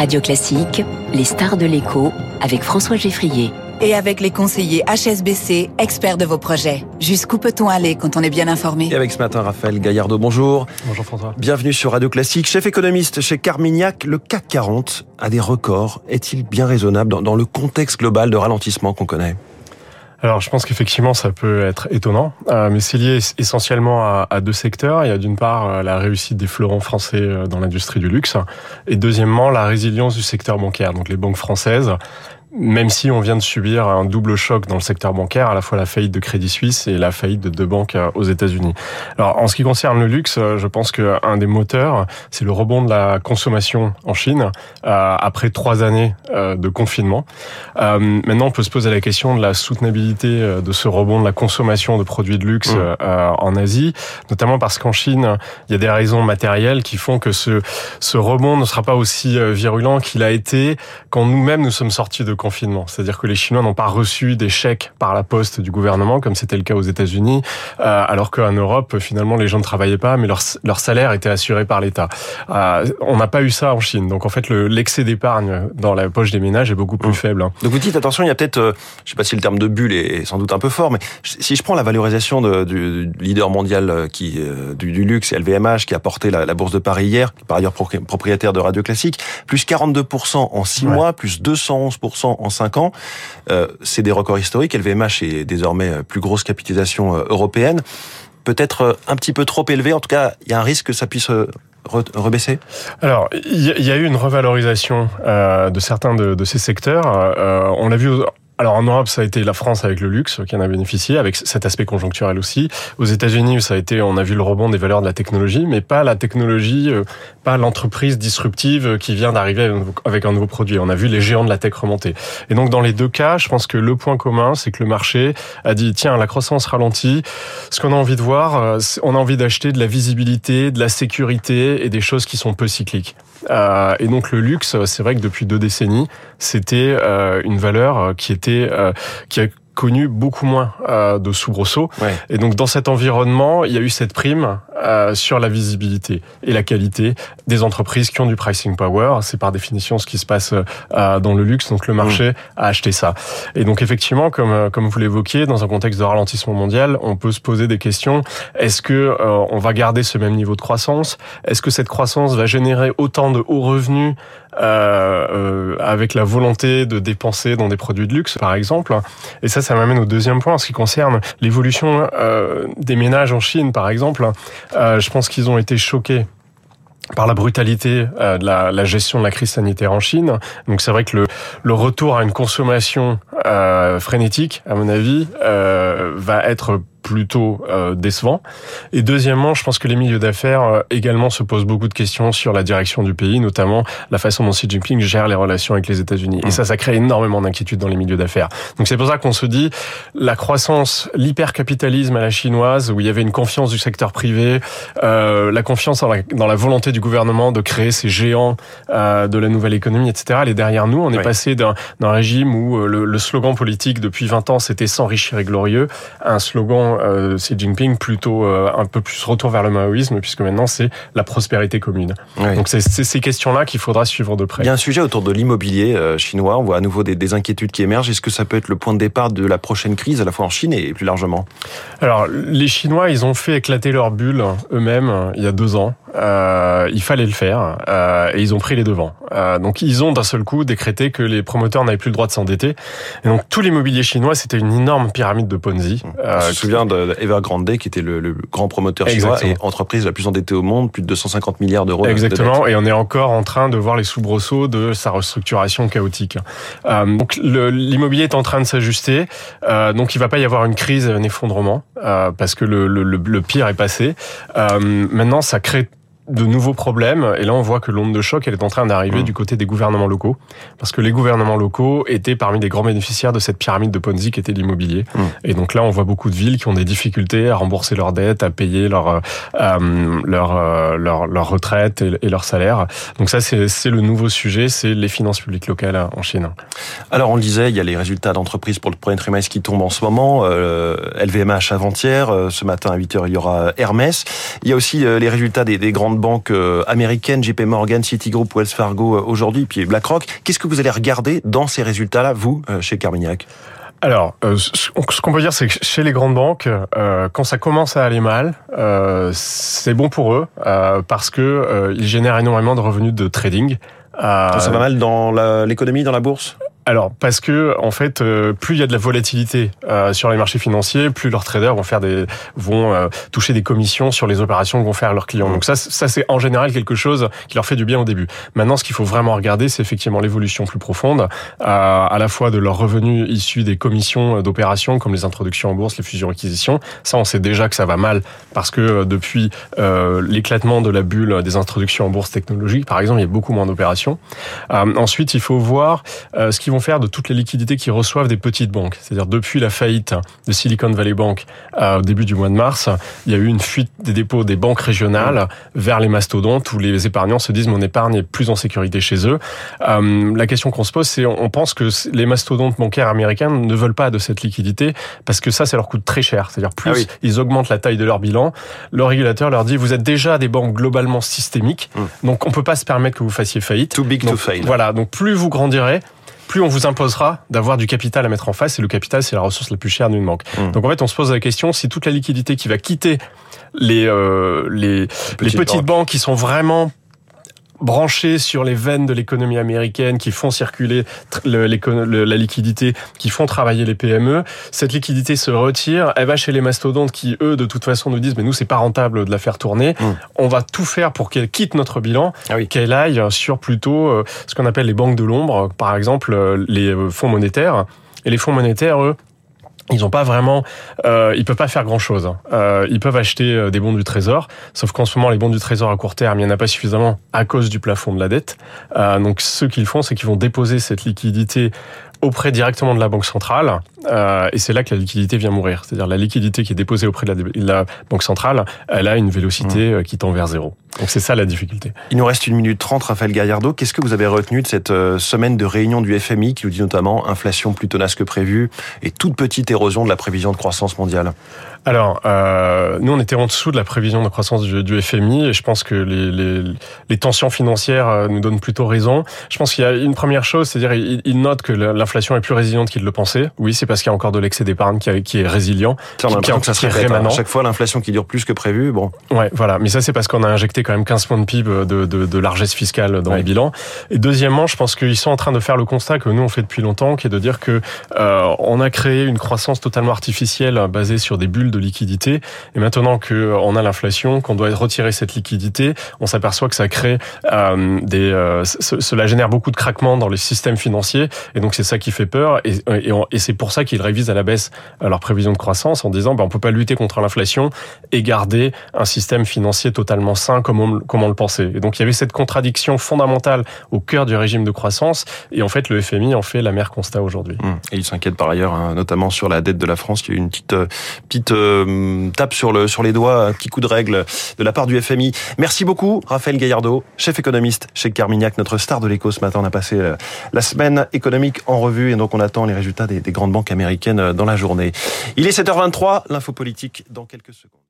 Radio Classique, les stars de l'écho avec François Geffrier. Et avec les conseillers HSBC, experts de vos projets. Jusqu'où peut-on aller quand on est bien informé Et avec ce matin, Raphaël Gaillardeau, bonjour. Bonjour François. Bienvenue sur Radio Classique. Chef économiste chez Carmignac, le CAC 40 a des records. Est-il bien raisonnable dans, dans le contexte global de ralentissement qu'on connaît? Alors, je pense qu'effectivement, ça peut être étonnant, euh, mais c'est lié essentiellement à, à, deux secteurs. Il y a d'une part euh, la réussite des fleurons français euh, dans l'industrie du luxe, et deuxièmement la résilience du secteur bancaire, donc les banques françaises même si on vient de subir un double choc dans le secteur bancaire, à la fois la faillite de Crédit Suisse et la faillite de deux banques euh, aux États-Unis. Alors, en ce qui concerne le luxe, euh, je pense qu'un des moteurs, c'est le rebond de la consommation en Chine euh, après trois années de confinement. maintenant, on peut se poser la question de la soutenabilité de ce rebond de la consommation de produits de luxe mmh. en Asie, notamment parce qu'en Chine, il y a des raisons matérielles qui font que ce, ce rebond ne sera pas aussi virulent qu'il a été quand nous-mêmes nous sommes sortis de confinement. C'est-à-dire que les Chinois n'ont pas reçu des chèques par la poste du gouvernement, comme c'était le cas aux États-Unis, euh, alors qu'en Europe, finalement, les gens ne travaillaient pas, mais leur, leur salaire était assuré par l'État. Euh, on n'a pas eu ça en Chine. Donc, en fait, l'excès d'épargne dans la poche des ménages est beaucoup plus mmh. faible. Hein. Donc, vous dites, attention, il y a peut-être, euh, je sais pas si le terme de bulle est sans doute un peu fort, mais si je prends la valorisation de, du leader mondial euh, qui, euh, du, du, luxe, LVMH, qui a porté la, la, bourse de Paris hier, par ailleurs propriétaire de Radio Classique, plus 42% en 6 ouais. mois, plus 211% en 5 ans. Euh, c'est des records historiques. LVMH est désormais euh, plus grosse capitalisation euh, européenne. Peut-être un petit peu trop élevé. En tout cas, il y a un risque que ça puisse rebaisser Alors, il y a eu une revalorisation de certains de, ces secteurs. On l'a vu alors en Europe, ça a été la France avec le luxe qui en a bénéficié, avec cet aspect conjoncturel aussi. Aux États-Unis, ça a été, on a vu le rebond des valeurs de la technologie, mais pas la technologie, euh, pas l'entreprise disruptive qui vient d'arriver avec un nouveau produit. On a vu les géants de la tech remonter. Et donc dans les deux cas, je pense que le point commun, c'est que le marché a dit tiens, la croissance ralentit. Ce qu'on a envie de voir, euh, on a envie d'acheter de la visibilité, de la sécurité et des choses qui sont peu cycliques. Euh, et donc le luxe, c'est vrai que depuis deux décennies, c'était euh, une valeur qui était euh, qui a connu beaucoup moins euh, de soubresauts. Ouais. Et donc dans cet environnement, il y a eu cette prime euh, sur la visibilité et la qualité des entreprises qui ont du pricing power. C'est par définition ce qui se passe euh, dans le luxe. Donc le marché mmh. a acheté ça. Et donc effectivement, comme comme vous l'évoquiez, dans un contexte de ralentissement mondial, on peut se poser des questions. Est-ce que euh, on va garder ce même niveau de croissance? Est-ce que cette croissance va générer autant de hauts revenus euh, avec la volonté de dépenser dans des produits de luxe, par exemple? Et ça, ça m'amène au deuxième point, en ce qui concerne l'évolution des ménages en Chine, par exemple. Euh, je pense qu'ils ont été choqués par la brutalité euh, de la, la, gestion de la crise sanitaire en Chine. Donc c'est vrai que le, le, retour à une consommation euh, frénétique, à mon avis, euh, va être plutôt euh, décevant. Et deuxièmement, je pense que les milieux d'affaires euh, également se posent beaucoup de questions sur la direction du pays, notamment la façon dont Xi Jinping gère les relations avec les États-Unis. Et ça, ça crée énormément d'inquiétude dans les milieux d'affaires. Donc c'est pour ça qu'on se dit la croissance, l'hypercapitalisme à la chinoise, où il y avait une confiance du secteur privé, euh, la confiance dans la, dans la, volonté du gouvernement de créer ces géants de la nouvelle économie, etc. Elle est derrière nous. On est oui. passé d'un régime où le, le slogan politique depuis 20 ans c'était s'enrichir et glorieux, à un slogan euh, Xi Jinping plutôt euh, un peu plus retour vers le maoïsme puisque maintenant c'est la prospérité commune. Oui. Donc c'est ces questions-là qu'il faudra suivre de près. Il y a un sujet autour de l'immobilier euh, chinois. On voit à nouveau des, des, inquiétudes qui émergent. Est-ce que ça peut être le point de départ de la prochaine crise à la fois en Chine et plus largement? Alors les Chinois, ils ont fait éclater leur bulle eux-mêmes il y a deux ans. Euh, il fallait le faire euh, et ils ont pris les devants. Euh, donc ils ont d'un seul coup décrété que les promoteurs n'avaient plus le droit de s'endetter. Et donc tout l'immobilier chinois, c'était une énorme pyramide de Ponzi. Euh, Je me souviens d'Evergrande qui était le, le, grand promoteur chinois et entreprise la plus endettée au monde, plus de 250 milliards d'euros. Exactement. De et on est encore en train de voir les soubresauts de sa restructuration chaotique. Euh, donc l'immobilier est en train de s'ajuster. Euh, donc il va pas y avoir une crise, un effondrement parce que le, le, le, pire est passé. maintenant, ça crée de nouveaux problèmes. Et là, on voit que l'onde de choc, elle est en train d'arriver mmh. du côté des gouvernements locaux. Parce que les gouvernements locaux étaient parmi les grands bénéficiaires de cette pyramide de Ponzi qui était l'immobilier. Mmh. Et donc là, on voit beaucoup de villes qui ont des difficultés à rembourser leurs dettes, à payer leur, euh, leur, euh, leur, leur, retraite et, et leur salaire. Donc ça, c'est le nouveau sujet, c'est les finances publiques locales en Chine. Alors, on le disait, il y a les résultats d'entreprise pour le premier trimestre qui tombent en ce moment. Euh, LVMH avant-hier, ce matin à 8h, il y aura Hermès. Il y a aussi les résultats des, des grandes grandes banques américaines, JP Morgan, Citigroup, Wells Fargo aujourd'hui, puis BlackRock. Qu'est-ce que vous allez regarder dans ces résultats-là, vous, chez Carmignac? Alors, ce qu'on peut dire, c'est que chez les grandes banques, quand ça commence à aller mal, c'est bon pour eux parce que ils génèrent énormément de revenus de trading. ça va mal dans l'économie, dans la bourse? Alors parce que en fait, euh, plus il y a de la volatilité euh, sur les marchés financiers, plus leurs traders vont faire des vont euh, toucher des commissions sur les opérations que vont faire leurs clients. Donc ça, ça c'est en général quelque chose qui leur fait du bien au début. Maintenant, ce qu'il faut vraiment regarder, c'est effectivement l'évolution plus profonde, à la fois de leurs revenus issus des commissions d'opérations comme les introductions en bourse, les fusions-acquisitions. Ça, on sait déjà que ça va mal parce que depuis l'éclatement de la bulle des introductions en bourse technologique, par exemple, il y a beaucoup moins d'opérations. ensuite, il faut voir ce qui vont faire de toutes les liquidités qu'ils reçoivent des petites banques. C'est-à-dire depuis la faillite de Silicon Valley Bank euh, au début du mois de mars, il y a eu une fuite des dépôts des banques régionales vers les mastodontes où les épargnants se disent mon épargne est plus en sécurité chez eux. Euh, la question qu'on se pose, c'est on pense que les mastodontes bancaires américains ne veulent pas de cette liquidité parce que ça, ça leur coûte très cher. C'est-à-dire plus ah ils augmentent la taille de leur bilan, le régulateur leur dit vous êtes déjà des banques globalement systémiques, hmm. donc on peut pas se permettre que vous fassiez faillite. Too big to fail. Voilà, donc plus vous grandirez, plus on vous imposera d'avoir du capital à mettre en face, et le capital, c'est la ressource la plus chère d'une banque. Mmh. Donc en fait, on se pose la question si toute la liquidité qui va quitter les, euh, les, les petites banques qui sont vraiment branchés sur les veines de l'économie américaine, qui font circuler le, la liquidité, qui font travailler les PME. Cette liquidité se retire, elle va chez les mastodontes qui, eux, de toute façon, nous disent, mais nous, c'est pas rentable de la faire tourner. Mmh. On va tout faire pour qu'elle quitte notre bilan, ah qu'elle aille sur plutôt euh, ce qu'on appelle les banques de l'ombre, par exemple euh, les euh, fonds monétaires. Et les fonds monétaires, eux, ils ont pas vraiment, euh, ils peuvent pas faire grand chose. Hein. Euh, ils peuvent acheter euh, des bons du trésor, sauf qu'en ce moment les bons du trésor à court terme, il n'y en a pas suffisamment à cause du plafond de la dette. Euh, donc ce qu'ils font, c'est qu'ils vont déposer cette liquidité auprès directement de la banque centrale, euh, et c'est là que la liquidité vient mourir. C'est-à-dire la liquidité qui est déposée auprès de la, banque centrale, elle a une vélocité mmh. euh, qui tend vers zéro. Donc c'est ça la difficulté. Il nous reste une minute trente, Raphaël Gaillardo. Qu'est-ce que vous avez retenu de cette euh, semaine de réunion du FMI qui nous dit notamment inflation plus tenace que prévu et toute petite érosion de la prévision de croissance mondiale alors, euh, nous, on était en dessous de la prévision de croissance du, du FMI et je pense que les, les, les, tensions financières nous donnent plutôt raison. Je pense qu'il y a une première chose, c'est-à-dire il, il note que l'inflation est plus résiliente qu'il le pensait. Oui, c'est parce qu'il y a encore de l'excès d'épargne qui, qui, est résilient. Ça, on a qui, que ça hein. À chaque fois, l'inflation qui dure plus que prévu, bon. Ouais, voilà. Mais ça, c'est parce qu'on a injecté quand même 15 points de PIB de, de, de largesse fiscale dans les bilans. Et deuxièmement, je pense qu'ils sont en train de faire le constat que nous, on fait depuis longtemps, qui est de dire que euh, on a créé une croissance totalement artificielle basée sur des bulles de liquidité. Et maintenant que on a l'inflation, qu'on doit retirer cette liquidité, on s'aperçoit que ça crée euh, des, euh, cela génère beaucoup de craquements dans les systèmes financiers. Et donc c'est ça qui fait peur. Et, c'est pour ça qu'ils révisent à la baisse euh, leur prévision de croissance en disant, ben, on peut pas lutter contre l'inflation et garder un système financier totalement sain comme on, le pensait. Et donc il y avait cette contradiction fondamentale au cœur du régime de croissance. Et en fait, le FMI en fait la mère constat aujourd'hui. Mmh. Et il s'inquiète par ailleurs, hein, notamment sur la dette de la France. Y a eu une petite, petite euh, tape sur, le, sur les doigts, un petit coup de règle de la part du FMI. Merci beaucoup, Raphaël Gaillardo, chef économiste chez Carmignac, notre star de l'écho ce matin. On a passé euh, la semaine économique en revue et donc on attend les résultats des, des grandes banques américaines euh, dans la journée. Il est 7h23, l'info politique dans quelques secondes.